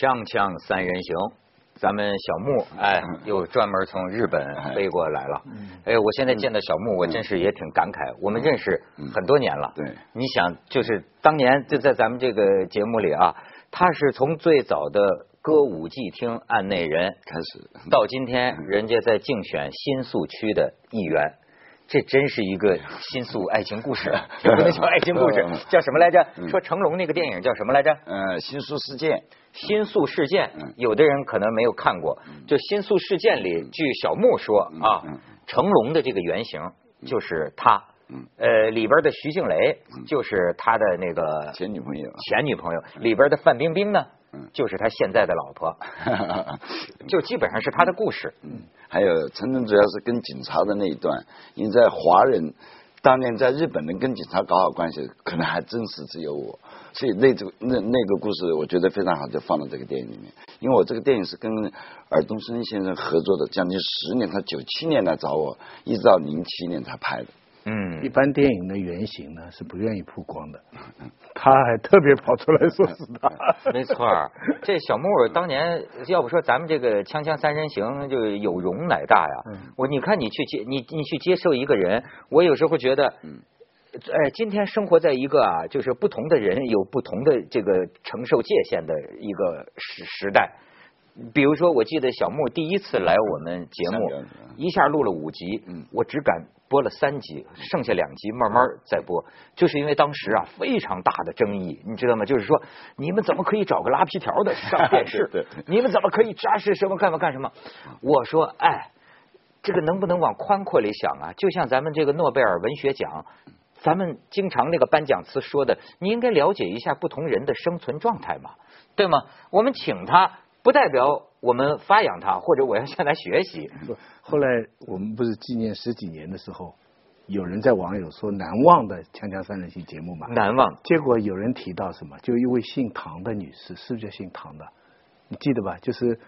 锵锵三人行，咱们小木哎，又专门从日本飞过来了。哎，我现在见到小木，我真是也挺感慨。我们认识很多年了。对，你想，就是当年就在咱们这个节目里啊，他是从最早的歌舞伎厅案内人开始，到今天人家在竞选新宿区的议员。这真是一个新宿爱情故事，不能叫爱情故事，叫什么来着？说成龙那个电影叫什么来着？呃，新宿事件。新宿事件，有的人可能没有看过。就新宿事件里，据小木说啊，成龙的这个原型就是他。呃，里边的徐静蕾就是他的那个前女朋友。前女朋友里边的范冰冰呢？就是他现在的老婆，就基本上是他的故事。嗯，还有陈真主要是跟警察的那一段，因为在华人当年在日本能跟警察搞好关系，可能还真是只有我。所以那这个那那个故事，我觉得非常好，就放到这个电影里面。因为我这个电影是跟尔冬升先生合作的，将近十年，他九七年来找我，一直到零七年才拍的。嗯，一般电影的原型呢是不愿意曝光的，他还特别跑出来说是他。没错，这小木偶当年要不说咱们这个锵锵三人行就有容乃大呀。我你看你去接你你去接受一个人，我有时候觉得，哎，今天生活在一个啊，就是不同的人有不同的这个承受界限的一个时时代。比如说，我记得小木第一次来我们节目，一下录了五集，我只敢播了三集，剩下两集慢慢再播，就是因为当时啊非常大的争议，你知道吗？就是说你们怎么可以找个拉皮条的上电视？你们怎么可以扎实什么干嘛干什么？我说，哎，这个能不能往宽阔里想啊？就像咱们这个诺贝尔文学奖，咱们经常那个颁奖词说的，你应该了解一下不同人的生存状态嘛，对吗？我们请他。不代表我们发扬它，或者我要向他学习。后来我们不是纪念十几年的时候，有人在网友说难忘的《锵锵三人行》节目嘛？难忘。结果有人提到什么？就一位姓唐的女士，是不是叫姓唐的？你记得吧？就是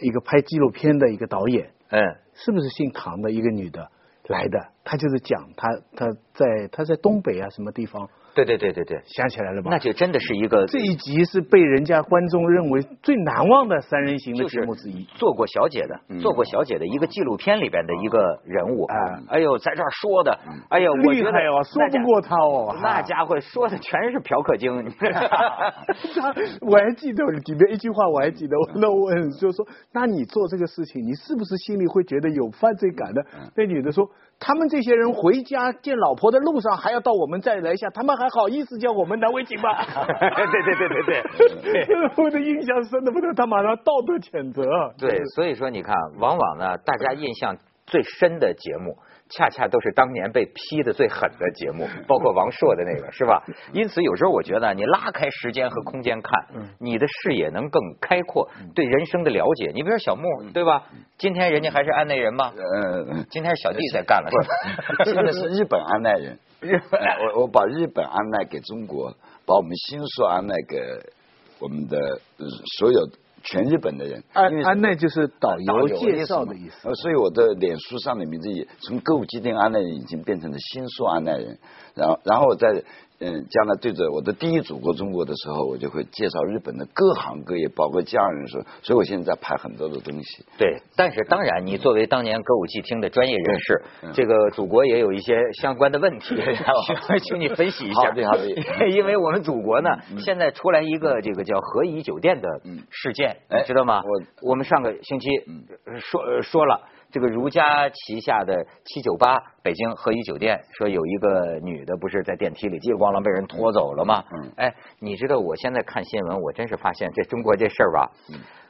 一个拍纪录片的一个导演。嗯。是不是姓唐的一个女的来的？她就是讲她她在她在东北啊什么地方。对对对对对，想起来了吧？那就真的是一个这一集是被人家观众认为最难忘的三人行的节目之一。做过小姐的，做过小姐的一个纪录片里边的一个人物。哎呦，在这儿说的，哎呦，厉害哦，说不过他哦。那家伙说的全是嫖客精。我还记得里面一句话，我还记得。那我问，就说，那你做这个事情，你是不是心里会觉得有犯罪感的？那女的说。他们这些人回家见老婆的路上还要到我们再来一下，他们还好意思叫我们难为情吗？对对对对对，我的印象深的不得，他马上道德谴责。对，所以说你看，往往呢，大家印象最深的节目。恰恰都是当年被批的最狠的节目，包括王朔的那个，是吧？因此有时候我觉得，你拉开时间和空间看，你的视野能更开阔，对人生的了解。你比如说小木，对吧？今天人家还是安内人吗？嗯，今天小弟在干了，现在 是日本安奈人。日本，我我把日本安奈给中国，把我们新宿安奈给我们的所有。全日本的人，安安奈就是导游介绍的意思，呃所以我的脸书上的名字也从歌舞伎町安奈人已经变成了新宿安奈人，然后然后我在。嗯，将来对着我的第一祖国中国的时候，我就会介绍日本的各行各业，包括家人说，所以我现在在拍很多的东西。对，但是当然，你作为当年歌舞伎厅的专业人士，这个祖国也有一些相关的问题，请你分析一下。因为我们祖国呢，现在出来一个这个叫和颐酒店的事件，知道吗？我我们上个星期说说了。这个如家旗下的七九八北京和颐酒店说有一个女的不是在电梯里叽里咣啷被人拖走了吗？嗯，哎，你知道我现在看新闻，我真是发现这中国这事儿吧，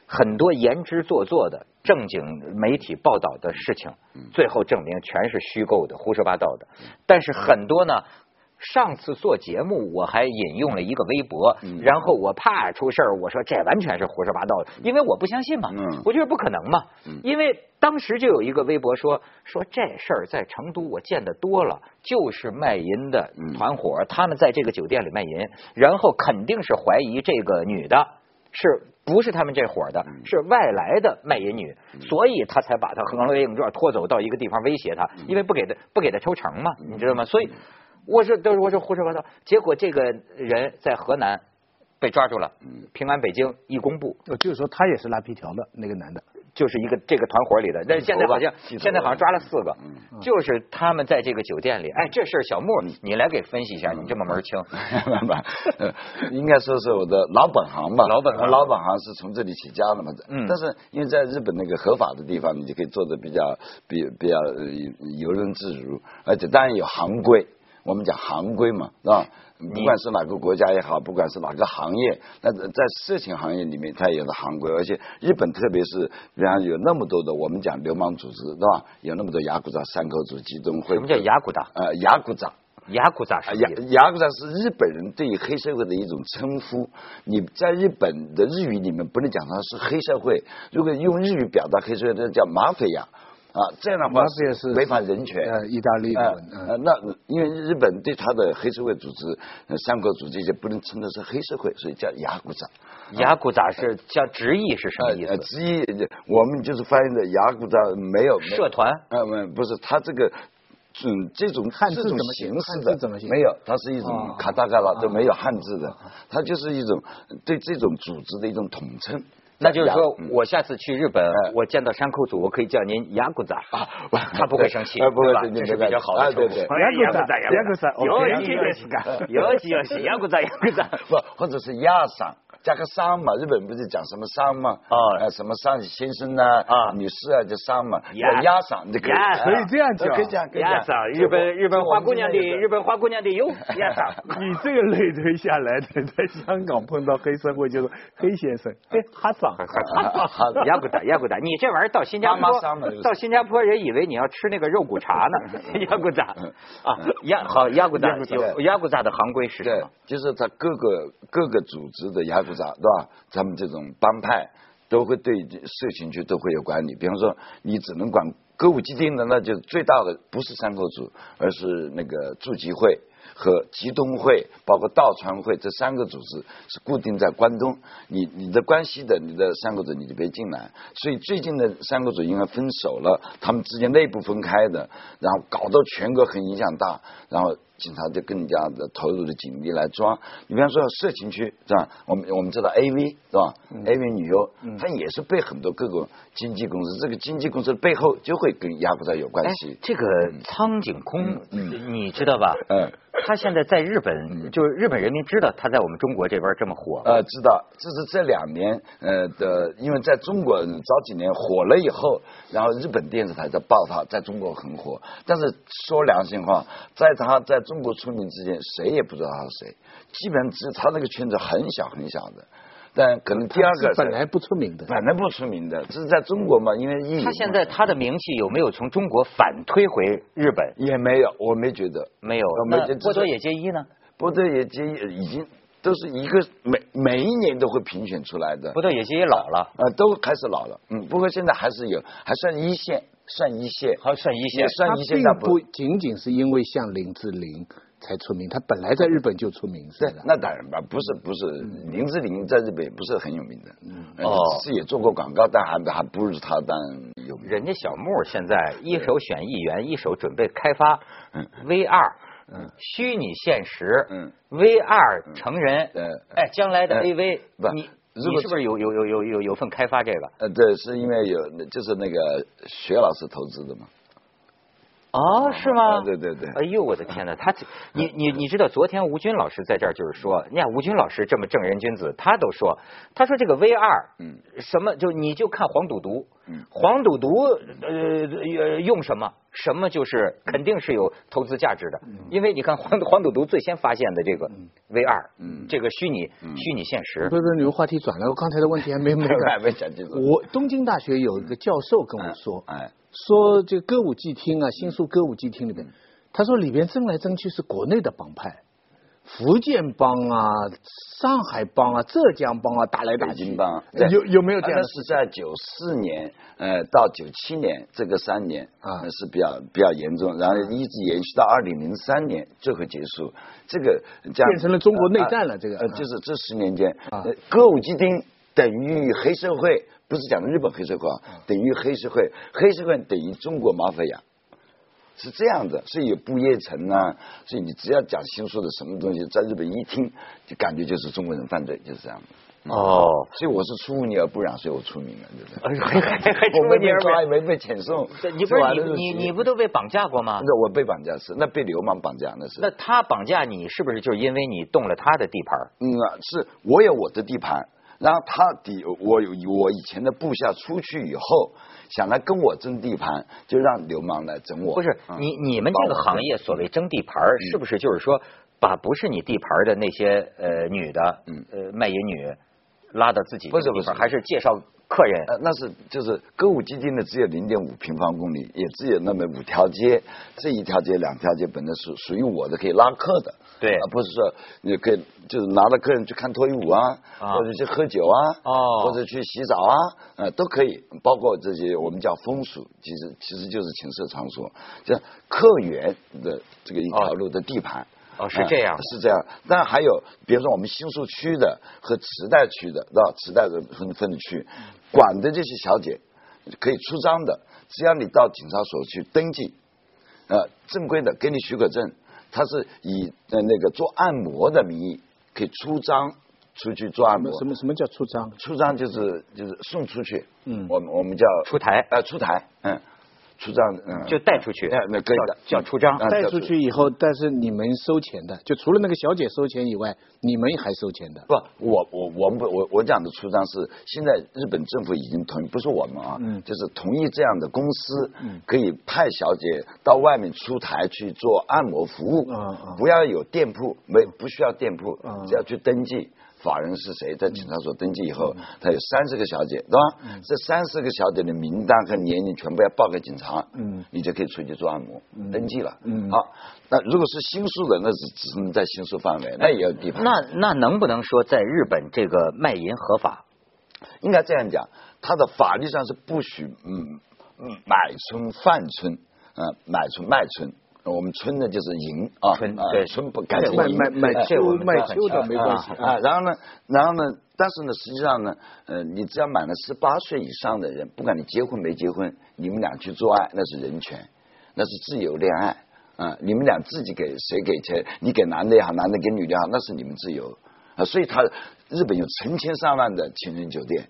很多言之做作的正经媒体报道的事情，最后证明全是虚构的、胡说八道的。但是很多呢。上次做节目，我还引用了一个微博，然后我怕出事儿，我说这完全是胡说八道的，因为我不相信嘛，我觉得不可能嘛，因为当时就有一个微博说说这事儿在成都我见得多了，就是卖淫的团伙，他们在这个酒店里卖淫，然后肯定是怀疑这个女的是不是他们这伙的，是外来的卖淫女，所以他才把她横勒硬拽拖走到一个地方威胁她，因为不给他不给他抽成嘛，你知道吗？所以。我说都是我说胡说八道，结果这个人在河南被抓住了，平安北京一公布，就是说他也是拉皮条的那个男的。就是一个这个团伙里的，但是现在好像现在好像抓了四个，就是他们在这个酒店里。哎，这事小木，你来给分析一下，你这么门清。应该说是我的老本行吧，老本行，老本行是从这里起家的嘛。嗯。但是因为在日本那个合法的地方，你就可以做的比较比比较游刃自如，而且当然有行规，我们讲行规嘛，是吧？不管是哪个国家也好，不管是哪个行业，那在色情行业里面，它也是行规。而且日本，特别是比方有那么多的我们讲流氓组织，是吧？有那么多雅古扎三口组、集中会。什么叫雅古扎？呃，雅古扎。雅古扎是雅雅古扎是日本人对于黑社会的一种称呼。你在日本的日语里面不能讲它是黑社会，如果用日语表达黑社会，那叫马匪呀。啊，这样的话是违反人权。呃，意大利的。呃，那因为日本对他的黑社会组织、三国组织这些不能称的是黑社会，所以叫雅古扎。雅古扎是叫直译是什么意思？直译我们就是翻译的雅古扎没有社团。呃，不是，他这个嗯这种汉字怎么形式的怎么没有，它是一种卡达嘎拉都没有汉字的，它就是一种对这种组织的一种统称。那就是说，我下次去日本，我见到山口组，我可以叫您牙骨仔啊，他不会生气，对吧？这是比较好的对对，牙骨仔，牙骨仔，有喜有气干，有气有气，牙骨仔，牙骨仔，不，或者是鸭嗓。加个商嘛，日本不是讲什么商吗？哦，什么商先生呐，啊，女士啊，叫商嘛，押押嗓这个，可以这样讲，可以讲，可以讲。日本日本花姑娘的日本花姑娘的有押 嗓。你这个类推下来的，在香港碰到黑社会就是黑先生，哎，哈嗓，哈嗓，牙骨打压骨打，你这玩意儿到新加坡，到新加坡人以为你要吃那个肉骨茶呢，压骨打啊，压好压骨打，压骨打的行规是什么？就是他各个各个组织的复杂。对吧？他们这种帮派都会对色情区都会有管理。比方说，你只能管歌舞伎町的，那就最大的不是三口组，而是那个住集会和集东会，包括道川会这三个组织是固定在关东。你你的关系的，你的三个组你就别进来。所以最近的三个组应该分手了，他们之间内部分开的，然后搞到全国很影响大，然后。警察就更加的投入的警力来抓。你比方说色情区是吧？我们我们知道 A V 是吧？A V 女优，她也是被很多各个经纪公司，这个经纪公司的背后就会跟亚布扎有关系。这个苍井空，嗯你知道吧？嗯。他现在在日本，就是日本人民知道他在我们中国这边这么火。呃，知道，这是这两年呃的，因为在中国早几年火了以后，然后日本电视台在报他，在中国很火。但是说良心话，在他在中国出名之前，谁也不知道他是谁，基本上只他那个圈子很小很小的。但可能第二个本来不出名的，本来不出名的，这是在中国嘛？因为他现在他的名气有没有从中国反推回日本？也没有，我没觉得没有。那波多野结衣呢？波多野结衣已经都是一个每每一年都会评选出来的。波多野结衣老了，呃，都开始老了。嗯，不过现在还是有，还算一线，算一线，还算一线，算一线。不仅仅是因为像林志玲。才出名，他本来在日本就出名，是那当然吧，不是不是，林志玲在日本也不是很有名的，哦，是也做过广告，但还还不如他当。有名。人家小木现在一手选议员，一手准备开发 VR，嗯，虚拟现实，嗯，VR 成人，嗯哎，将来的 AV，你你是不是有有有有有有份开发这个？呃，对，是因为有就是那个薛老师投资的嘛。哦，是吗？对对对。哎呦，我的天哪！他，你你你知道，昨天吴军老师在这儿就是说，你看吴军老师这么正人君子，他都说，他说这个 V 二，嗯，什么就你就看黄赌毒，嗯，黄赌毒呃用什么，什么就是肯定是有投资价值的，因为你看黄黄赌毒最先发现的这个 V 二，嗯，这个虚拟虚拟现实。不是，你们话题转了，我刚才的问题还没 没没讲清楚。我东京大学有一个教授跟我说，哎。说这歌舞伎厅啊，新宿歌舞伎厅里边，他说里边争来争去是国内的帮派，福建帮啊、上海帮啊、浙江帮啊打来打去。帮有有没有这样？是在九四年呃到九七年这个三年啊是比较比较严重，然后一直延续到二零零三年最后结束。这个变成了中国内战了。这个呃就是这十年间，歌舞伎町等于黑社会。不是讲的日本黑社会啊，等于黑社会，黑社会等于中国马匪呀。是这样的，所以有不夜城啊，所以你只要讲新说的什么东西，在日本一听就感觉就是中国人犯罪，就是这样的。哦，所以我是出污泥而不染，所以我出名了，对不对？还还还出污泥而不染，没被遣送。你不是你你你不都被绑架过吗？那我被绑架是，那被流氓绑架那是。那他绑架你是不是就是因为你动了他的地盘？嗯啊，是我有我的地盘，然后他底我有我以前的部下出去以后。想来跟我争地盘，就让流氓来争我。不是你你们这个行业所谓争地盘，是不是就是说把不是你地盘的那些呃女的，呃卖淫女拉到自己不是不是，还是介绍？客人，呃，那是就是歌舞基金呢，只有零点五平方公里，也只有那么五条街，这一条街、两条街本来是属于我的，可以拉客的，对，而不是说你可以就是拿着客人去看脱衣舞啊，或者去喝酒啊，哦，或者去洗澡啊，呃，都可以，包括这些我们叫风俗，其实其实就是情色场所，这客源的这个一条路的地盘。哦，是这样，是这样。但还有，比如说我们新宿区的和池袋区的，对吧？池袋的分分的区，管的这些小姐可以出张的，只要你到警察所去登记，呃，正规的给你许可证，他是以呃那个做按摩的名义可以出张出去做按摩。什么什么叫出张？出张就是就是送出去。嗯，我们我们叫出台。呃，出台，嗯。出账，嗯，就带出去，那可以的，叫出账。带出去以后，但是你们收钱的，就除了那个小姐收钱以外，你们还收钱的。不，我我我们不我我讲的出账是现在日本政府已经同意，不是我们啊，嗯，就是同意这样的公司，嗯，可以派小姐到外面出台去做按摩服务，嗯嗯，不要有店铺，没不需要店铺，只要去登记。法人是谁？在警察所登记以后，他有三十个小姐，对吧？这三十个小姐的名单和年龄全部要报给警察，嗯，你就可以出去做按摩，登记了。嗯，好，那如果是新宿的，那是只能在新宿范围，那也有地方。那那能不能说在日本这个卖淫合法？应该这样讲，它的法律上是不许嗯嗯买春贩春，嗯买春卖春。我们村呢就是银啊，村对卖卖卖秋卖秋的没关系啊。然后呢，然后呢，但是呢，实际上呢，呃，你只要满了十八岁以上的人，不管你结婚没结婚，你们俩去做爱那是人权，那是自由恋爱啊。你们俩自己给谁给钱，你给男的也好，男的给女的也好，那是你们自由啊。所以他日本有成千上万的情人酒店，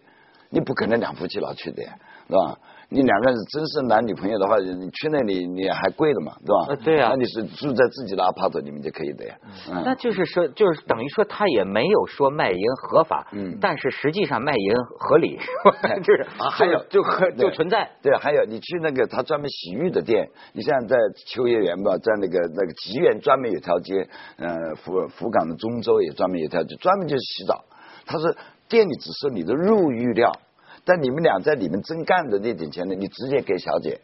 你不可能两夫妻老去的呀，是吧？你两个人真是男女朋友的话，你去那里你还贵的嘛，对吧？呃，对啊。那你是住在自己的 apart 里面就可以的呀。嗯。那就是说，就是等于说，他也没有说卖淫合法，嗯。但是实际上卖淫合理，就是啊，还有就和就存在。对，还有你去那个他专门洗浴的店，你像在秋叶原吧，在那个那个吉原专门有条街，呃，福福冈的中州也专门有条街，专门就是洗澡。他是店里只是你的入浴料。但你们俩在里面真干的那点钱呢？你直接给小姐，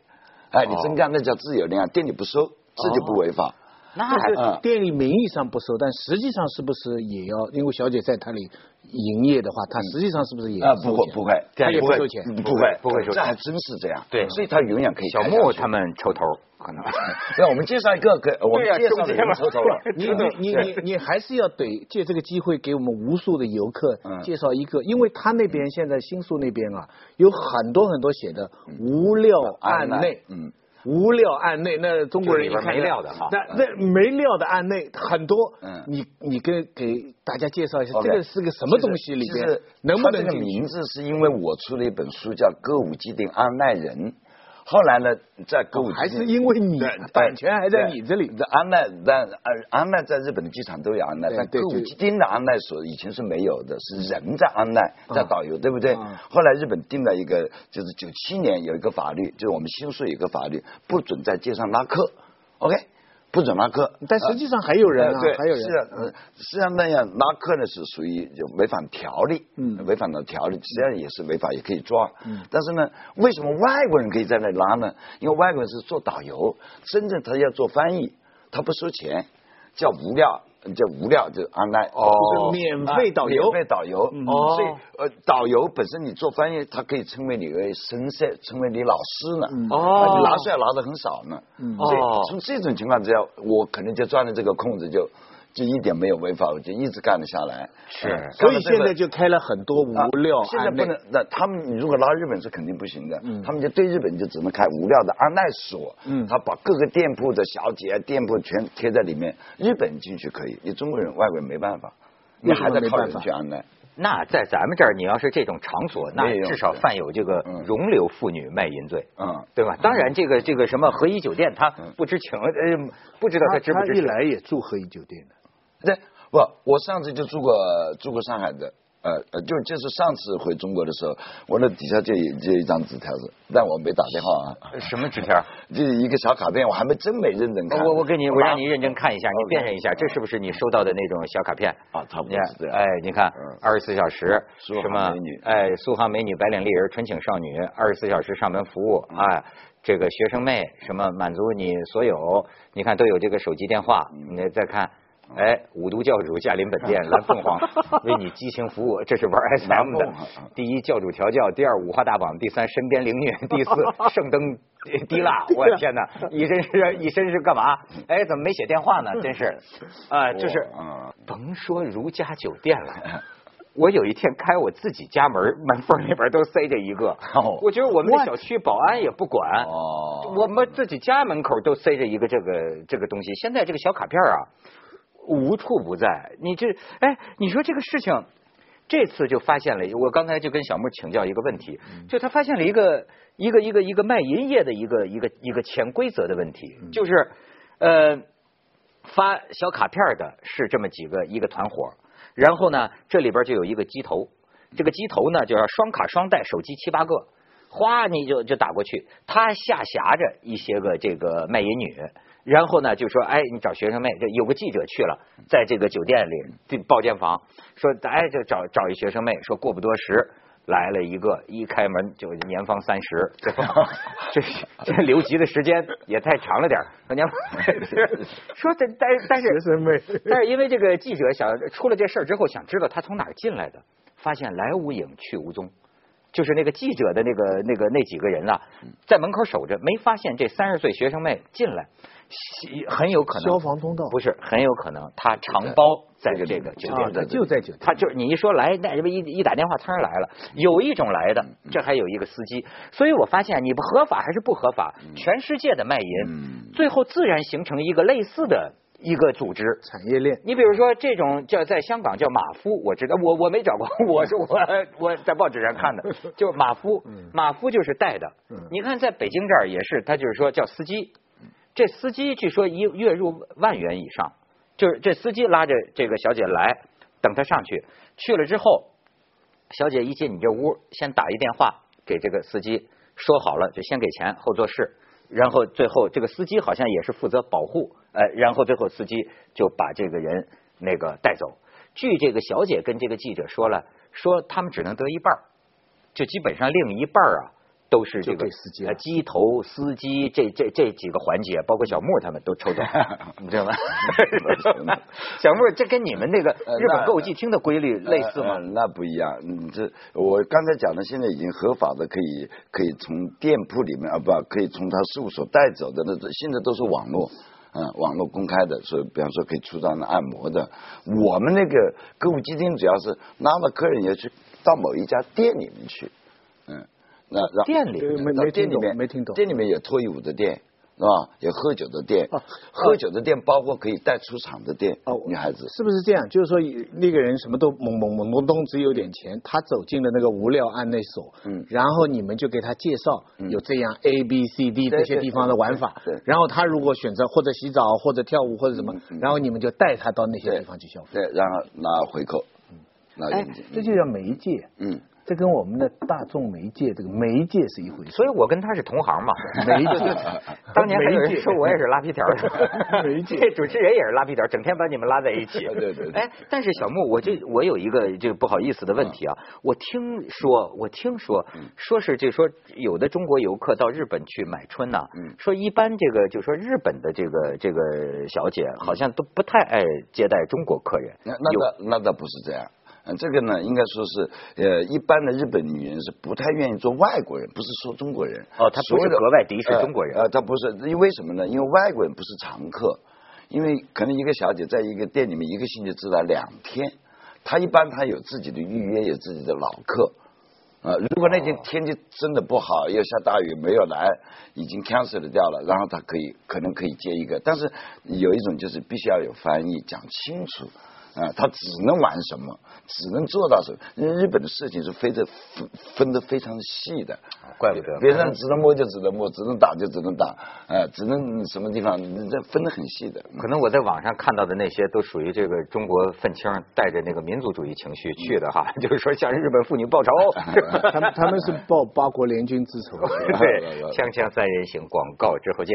哎，你真干那叫自由恋爱，店里不收，这就不违法。那还店里名义上不收，但实际上是不是也要？因为小姐在他里。营业的话，他实际上是不是也啊？不会不会，他也不收钱，不会不会收钱，这还真是这样。对，所以他永远可以。小莫他们抽头可能。那我们介绍一个，给我们介绍人抽头了。你你你你你还是要得借这个机会给我们无数的游客介绍一个，因为他那边现在新宿那边啊，有很多很多写的无料案内，嗯。无料案内，那中国人一看没料的哈，那那没料的案内很多。嗯，你你跟给大家介绍一下，这个是个什么东西？里边能不能？这个名字是因为我出了一本书叫《歌舞伎町安内人》。后来呢，在歌舞还是因为你版权还在你这里。这安奈，在安安奈在日本的机场都有安奈，但歌舞伎町的安奈所以前是没有的，是人在安奈在导游，对不对？后来日本定了一个，就是九七年有一个法律，就是我们新宿有一个法律，不准在街上拉客。OK。不准拉客，但实际上还有人啊，还有人。是啊，实际上那样拉客呢是属于就违反条例，嗯，违反了条例，实际上也是违法，也可以抓。嗯，但是呢，为什么外国人可以在那拉呢？因为外国人是做导游，真正他要做翻译，他不收钱，叫无料。叫无料，就 online，哦，免费导游，免费导游，哦，所以呃，导游本身你做翻译，他可以称为你为神社，称为你老师呢，哦，拿出来拿的很少呢，所以从这种情况之下，我可能就钻了这个空子，就就一点没有违法，我就一直干得下来。是，所以现在就开了很多无料。现在不能，那他们如果拉日本是肯定不行的。嗯。他们就对日本就只能开无料的安奈所。嗯。他把各个店铺的小姐、店铺全贴在里面，日本进去可以，你中国人、外国人没办法。你还在靠人去安奈。那在咱们这儿，你要是这种场所，那至少犯有这个容留妇女卖淫罪，嗯，对吧？当然，这个这个什么和颐酒店，他不知情，呃，不知道他知不知情。他一来也住和颐酒店的，对，不，我上次就住过住过上海的。呃呃，就就是上次回中国的时候，我那底下就就一张纸条子，但我没打电话啊。什么纸条？就是一个小卡片，我还没真没认真看。我我给你，我让你认真看一下，你辨认一下，这是不是你收到的那种小卡片？啊，差不多是这样。哎，你看，二十四小时，什么美女？哎，苏杭美女、白领丽人、纯情少女，二十四小时上门服务，哎，这个学生妹，什么满足你所有？你看都有这个手机电话，你再看。哎，五毒教主驾临本店，蓝凤凰为你激情服务。这是玩 SM 的。第一，教主调教；第二，五花大绑；第三，身边凌虐；第四，圣灯滴蜡。我的天哪，一身是一身是干嘛？哎，怎么没写电话呢？真是啊，就是，甭说如家酒店了，我有一天开我自己家门，门缝里边都塞着一个。我觉得我们的小区保安也不管，我们自己家门口都塞着一个这个这个东西。现在这个小卡片啊。无处不在，你这哎，你说这个事情，这次就发现了。我刚才就跟小木请教一个问题，就他发现了一个一个一个一个卖淫业的一个一个一个潜规则的问题，就是呃发小卡片的是这么几个一个团伙，然后呢这里边就有一个机头，这个机头呢就要双卡双待，手机七八个，哗你就就打过去，他下辖着一些个这个卖淫女。然后呢，就说，哎，你找学生妹，就有个记者去了，在这个酒店里这包间房，说，哎，就找找一学生妹，说过不多时来了一个，一开门就年方三十，这这留级的时间也太长了点说年说这但但是学生妹，但是因为这个记者想出了这事儿之后，想知道他从哪儿进来的，发现来无影去无踪，就是那个记者的那个那个那几个人啊，在门口守着，没发现这三十岁学生妹进来。很有可能消防通道不是很有可能，他长包在这这个酒店的，就在酒店。他就是你一说来，那一一打电话，突然来了。有一种来的，这还有一个司机。所以我发现，你不合法还是不合法，全世界的卖淫，最后自然形成一个类似的一个组织产业链。你比如说，这种叫在香港叫马夫，我知道，我我没找过，我是我我在报纸上看的，就马夫，马夫就是带的。你看，在北京这儿也是，他就是说叫司机。这司机据说一月入万元以上，就是这司机拉着这个小姐来，等她上去，去了之后，小姐一进你这屋，先打一电话给这个司机，说好了就先给钱后做事，然后最后这个司机好像也是负责保护，呃，然后最后司机就把这个人那个带走。据这个小姐跟这个记者说了，说他们只能得一半就基本上另一半啊。都是这个司机，机头司机这这这几个环节，包括小木他们都抽走，你知道吗？小木，这跟你们那个日本歌舞伎厅的规律类似吗？那不一样，你这我刚才讲的，现在已经合法的，可以可以从店铺里面啊，不可以从他事务所带走的那，现在都是网络，嗯，网络公开的，所以比方说可以出张的按摩的。我们那个歌舞伎町主要是拉了客人要去到某一家店里面去，嗯。那店里没店里面没听懂，店里面有脱衣舞的店是吧？有喝酒的店，喝酒的店包括可以带出场的店。哦，女孩子是不是这样？就是说那个人什么都懵懵懵懵懂，只有点钱，他走进了那个无料案内所，嗯，然后你们就给他介绍有这样 A B C D 这些地方的玩法，对，然后他如果选择或者洗澡或者跳舞或者什么，然后你们就带他到那些地方去消费，对，然后拿回扣，嗯，拿哎，这就叫媒介，嗯。这跟我们的大众媒介这个媒介是一回事，所以我跟他是同行嘛。媒介，当年还有人说我也是拉皮条的。媒介，这主持人也是拉皮条，整天把你们拉在一起。对对对。哎，但是小木，我就我有一个这个不好意思的问题啊，我听说我听说说是就说有的中国游客到日本去买春呢，说一般这个就说日本的这个这个小姐好像都不太爱接待中国客人。那那那那倒不是这样。嗯，这个呢，应该说是，呃，一般的日本女人是不太愿意做外国人，不是说中国人。哦，他不是格外敌视中国人。呃，他不是，因为什么呢？因为外国人不是常客，因为可能一个小姐在一个店里面一个星期只来两天，她一般她有自己的预约，有自己的老客。啊，如果那天天气真的不好，又下大雨没有来，已经 cancel 掉了，然后他可以可能可以接一个，但是有一种就是必须要有翻译讲清楚。啊，他只能玩什么，只能做到什么？因为日本的事情是分的分分的非常细的，怪不得别人只能摸就只能摸，只能打就只能打，呃，只能什么地方这分的很细的。可能我在网上看到的那些都属于这个中国愤青带着那个民族主义情绪去的哈，就是说向日本妇女报仇。他们他们是报八国联军之仇。对，锵锵三人行，广告之后见。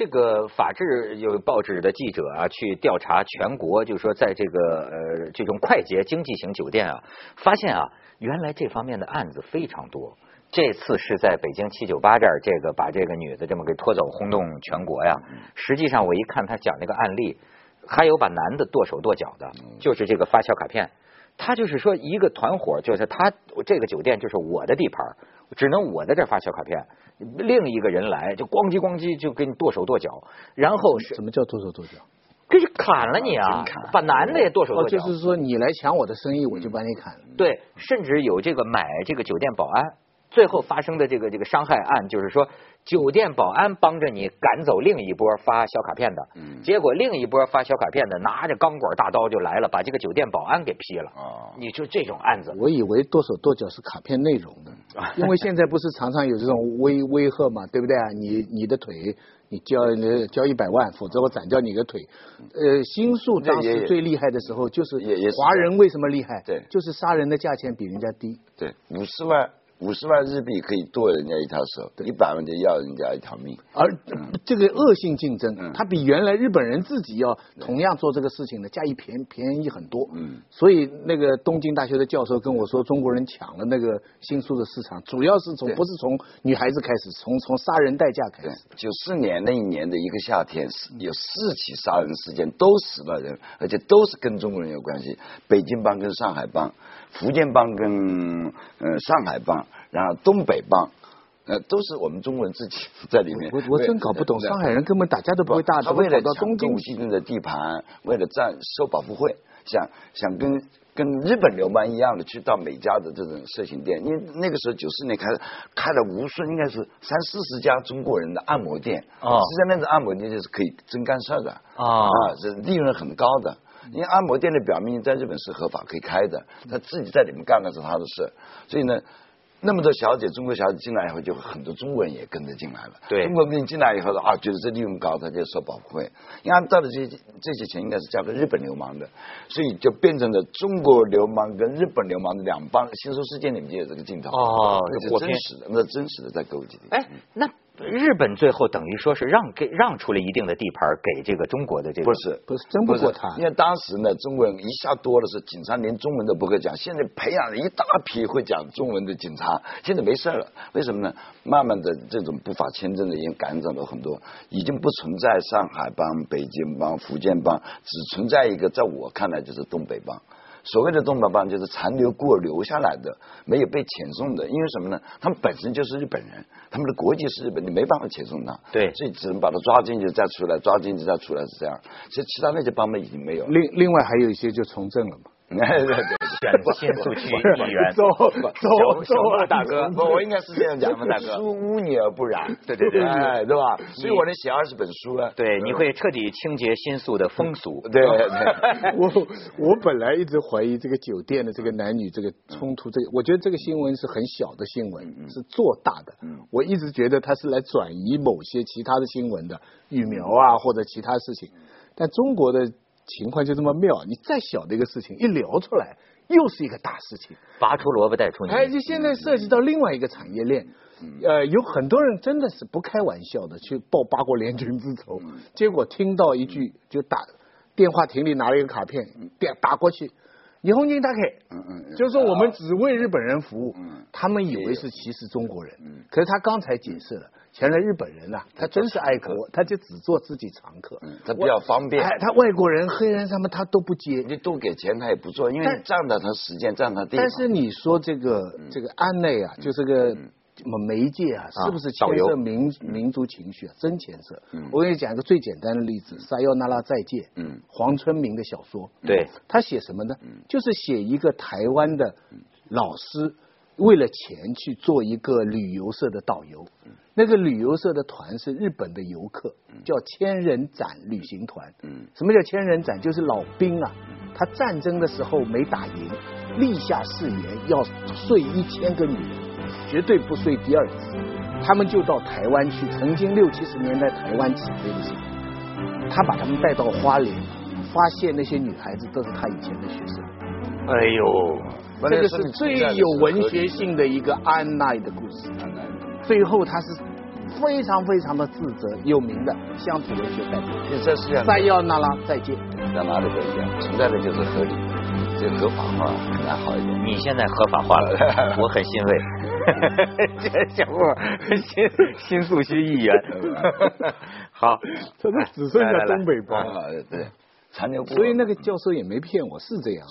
这个法制有报纸的记者啊，去调查全国，就是说在这个呃这种快捷经济型酒店啊，发现啊，原来这方面的案子非常多。这次是在北京七九八这儿，这个把这个女的这么给拖走，轰动全国呀。实际上我一看他讲那个案例，还有把男的剁手剁脚的，就是这个发小卡片。他就是说一个团伙，就是他这个酒店就是我的地盘，只能我在这发小卡片。另一个人来就咣叽咣叽就给你剁手剁脚，然后是什么叫剁手剁脚？给你砍了你啊！把男的也剁手剁脚。就是说你来抢我的生意，我就把你砍了。对，甚至有这个买这个酒店保安。最后发生的这个这个伤害案，就是说酒店保安帮着你赶走另一波发小卡片的，结果另一波发小卡片的拿着钢管大刀就来了，把这个酒店保安给劈了。你说这种案子，我以为剁手剁脚是卡片内容的，因为现在不是常常有这种威威吓嘛，对不对啊？你你的腿，你交交一百万，否则我斩掉你的腿。呃，新宿当时最厉害的时候，就是华人为什么厉害？对，就是杀人的价钱比人家低。对，五十万。五十万日币可以剁人家一条手，一百万就要人家一条命。而这个恶性竞争，它比原来日本人自己要同样做这个事情呢，加一便便宜很多。嗯，所以那个东京大学的教授跟我说，中国人抢了那个新书的市场，主要是从不是从女孩子开始，从从杀人代价开始。九四年那一年的一个夏天，有四起杀人事件，都死了人，而且都是跟中国人有关系，北京帮跟上海帮。福建帮跟呃上海帮，然后东北帮，呃都是我们中国人自己在里面。我我真搞不懂，上海人根本打架都不会打，他为了抢东京。的地盘，为了占收保护费，想想跟跟日本流氓一样的去到每家的这种色情店，因为那个时候九四年开开了无数，应该是三四十家中国人的按摩店，实际上那种按摩店就是可以真干事的。啊，这利润很高的。因为按摩店的表面在日本是合法可以开的，他自己在里面干的是他的事，所以呢，那么多小姐，中国小姐进来以后，就很多中国人也跟着进来了。对，中国人进来以后啊，觉得这利润高，他就收保护费。因为按照的这些这些钱应该是交给日本流氓的，所以就变成了中国流氓跟日本流氓的两帮。新书事件里面就有这个镜头哦，那是真实的，那真实的在勾结。哎，那。日本最后等于说是让给让出了一定的地盘给这个中国的这个不是不是争不过他，因为当时呢中国人一下多了是警察连中文都不会讲，现在培养了一大批会讲中文的警察，现在没事了，为什么呢？慢慢的这种不法签证的已经赶走了很多，已经不存在上海帮、北京帮、福建帮，只存在一个，在我看来就是东北帮。所谓的东北帮就是残留过留下来的，没有被遣送的，因为什么呢？他们本身就是日本人，他们的国籍是日本，你没办法遣送他，对，所以只能把他抓进去再出来，抓进去再出来是这样。其实其他那些帮派已经没有。另另外还有一些就从政了嘛。对 对对。选新宿区议员，走走走，大哥，我我应该是这样讲的，大哥，书污泥而不染，对对对，哎，对吧？所以我能写二十本书了。对，你会彻底清洁新宿的风俗。对，我我本来一直怀疑这个酒店的这个男女这个冲突，这个我觉得这个新闻是很小的新闻，是做大的。我一直觉得他是来转移某些其他的新闻的疫苗啊，或者其他事情。但中国的情况就这么妙，你再小的一个事情一聊出来。又是一个大事情，拔出萝卜带出泥。哎，就现在涉及到另外一个产业链，呃，有很多人真的是不开玩笑的去报八国联军之仇，结果听到一句就打电话亭里拿了一个卡片，打打过去，霓虹军打开，嗯嗯，就是说我们只为日本人服务，他们以为是歧视中国人，可是他刚才解释了。前来日本人呐，他真是爱国，他就只做自己常客，他比较方便。他外国人、黑人他们他都不接，你多给钱他也不做，因为占了他时间，占他地。但是你说这个这个安内啊，就这个媒介啊，是不是牵涉民民族情绪啊？真牵涉。我给你讲一个最简单的例子，《撒尤那拉再见》。嗯。黄春明的小说。对。他写什么呢？就是写一个台湾的老师为了钱去做一个旅游社的导游。那个旅游社的团是日本的游客，叫千人斩旅行团。嗯。什么叫千人斩？就是老兵啊，他战争的时候没打赢，立下誓言要睡一千个女人。绝对不睡第二次，他们就到台湾去。曾经六七十年代台湾起飞的时候，他把他们带到花莲，发现那些女孩子都是他以前的学生。哎呦，这个是最有文学性的一个安奈的故事。最后他是非常非常的自责，有名的乡土文学代表。再要那拉再见，在哪里都一样，存在的就是合理。这合法化很难好一点。你现在合法化了，我很欣慰。这小伙新新宿区议员。好，这只剩下东北帮了。对，残留。所以那个教授也没骗我，是这样。